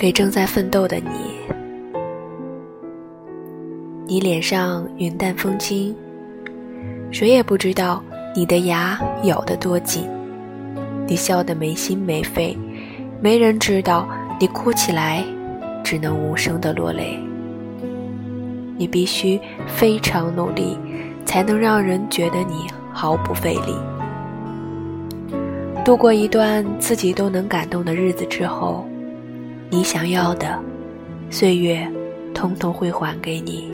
给正在奋斗的你。你脸上云淡风轻，谁也不知道你的牙咬得多紧。你笑得没心没肺，没人知道你哭起来只能无声的落泪。你必须非常努力，才能让人觉得你毫不费力。度过一段自己都能感动的日子之后，你想要的岁月，通通会还给你。